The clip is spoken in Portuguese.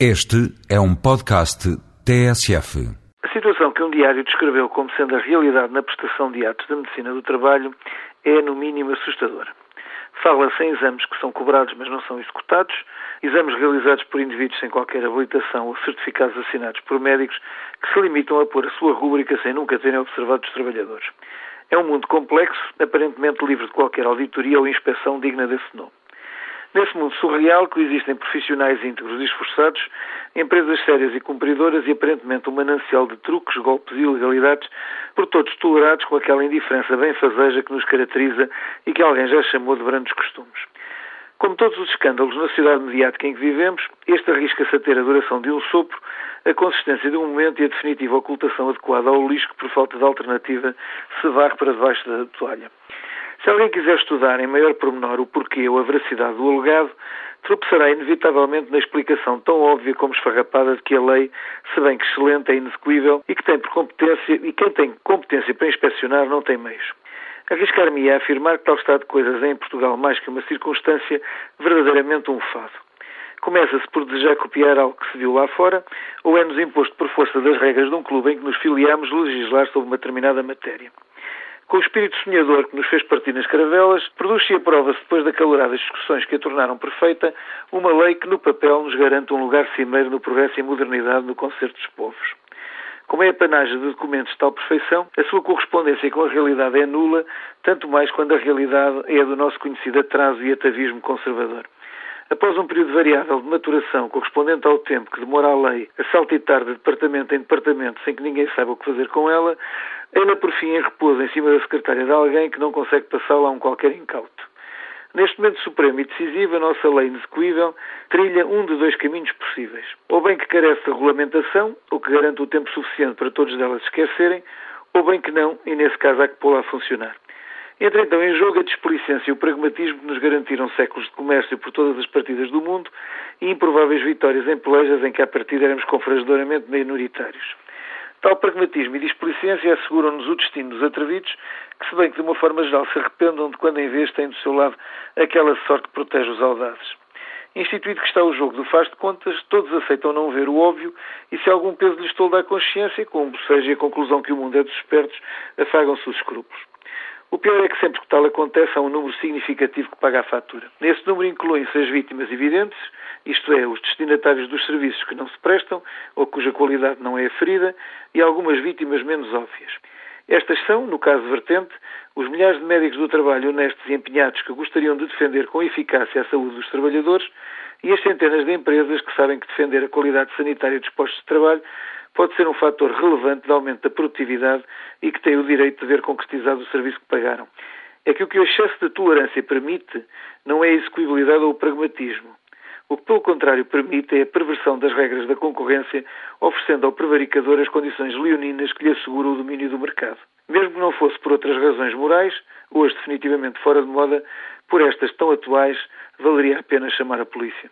Este é um podcast TSF. A situação que um diário descreveu como sendo a realidade na prestação de atos da medicina do trabalho é, no mínimo, assustadora. Fala-se em exames que são cobrados, mas não são executados, exames realizados por indivíduos sem qualquer habilitação ou certificados assinados por médicos que se limitam a pôr a sua rúbrica sem nunca terem observado os trabalhadores. É um mundo complexo, aparentemente livre de qualquer auditoria ou inspeção digna desse nome. Nesse mundo surreal coexistem profissionais íntegros e esforçados, empresas sérias e cumpridoras e aparentemente um manancial de truques, golpes e ilegalidades, por todos tolerados com aquela indiferença bem fazeja que nos caracteriza e que alguém já chamou de brandos costumes. Como todos os escândalos na sociedade mediática em que vivemos, este arrisca-se a ter a duração de um sopro, a consistência de um momento e a definitiva ocultação adequada ao lixo que, por falta de alternativa, se varre para debaixo da toalha. Se alguém quiser estudar em maior pormenor o porquê ou a veracidade do alegado, tropeçará inevitavelmente na explicação tão óbvia como esfarrapada de que a lei, se bem que excelente, é inexecuível e que tem por competência, e quem tem competência para inspecionar não tem meios. Arriscar-me a afirmar que tal estado de coisas é em Portugal mais que uma circunstância, verdadeiramente um fado. Começa-se por desejar copiar algo que se viu lá fora, ou é-nos imposto por força das regras de um clube em que nos filiamos legislar sobre uma determinada matéria. Com o espírito sonhador que nos fez partir nas caravelas, produz-se e aprova-se, depois de acaloradas discussões que a tornaram perfeita, uma lei que no papel nos garante um lugar cimeiro no progresso e modernidade no concerto dos povos. Como é a panagem de documentos de tal perfeição, a sua correspondência com a realidade é nula, tanto mais quando a realidade é do nosso conhecido atraso e atavismo conservador. Após um período variável de maturação correspondente ao tempo que demora a lei a saltitar de departamento em departamento sem que ninguém saiba o que fazer com ela, ela por fim em repouso em cima da secretária de alguém que não consegue passá-la a um qualquer incauto. Neste momento supremo e decisivo, a nossa lei inexecuível trilha um de dois caminhos possíveis. Ou bem que carece de regulamentação, ou que garante o tempo suficiente para todos delas esquecerem, ou bem que não, e nesse caso há que pô-la a funcionar. Entra então em jogo a displicência e o pragmatismo que nos garantiram séculos de comércio por todas as partidas do mundo e improváveis vitórias em pelejas em que à partida éramos confrasdoramente minoritários. Tal pragmatismo e displicência asseguram-nos o destino dos atrevidos, que se bem que de uma forma geral se arrependam de quando em vez têm do seu lado aquela sorte que protege os audazes. Instituído que está o jogo do faz de contas, todos aceitam não ver o óbvio e se algum peso lhes tolda a consciência, como seja a conclusão que o mundo é dos espertos, afagam-se os escrúpulos. O pior é que sempre que tal acontece há um número significativo que paga a fatura. Nesse número incluem-se as vítimas evidentes, isto é, os destinatários dos serviços que não se prestam ou cuja qualidade não é aferida, e algumas vítimas menos óbvias. Estas são, no caso vertente, os milhares de médicos do trabalho honestos e empenhados que gostariam de defender com eficácia a saúde dos trabalhadores e as centenas de empresas que sabem que defender a qualidade sanitária dos postos de trabalho pode ser um fator relevante de aumento da produtividade e que têm o direito de ver concretizado o serviço que pagaram. É que o que o excesso de tolerância permite não é a execuibilidade ou o pragmatismo. O que, pelo contrário, permite é a perversão das regras da concorrência, oferecendo ao prevaricador as condições leoninas que lhe asseguram o domínio do mercado. Mesmo que não fosse por outras razões morais, hoje definitivamente fora de moda, por estas tão atuais, valeria a pena chamar a polícia.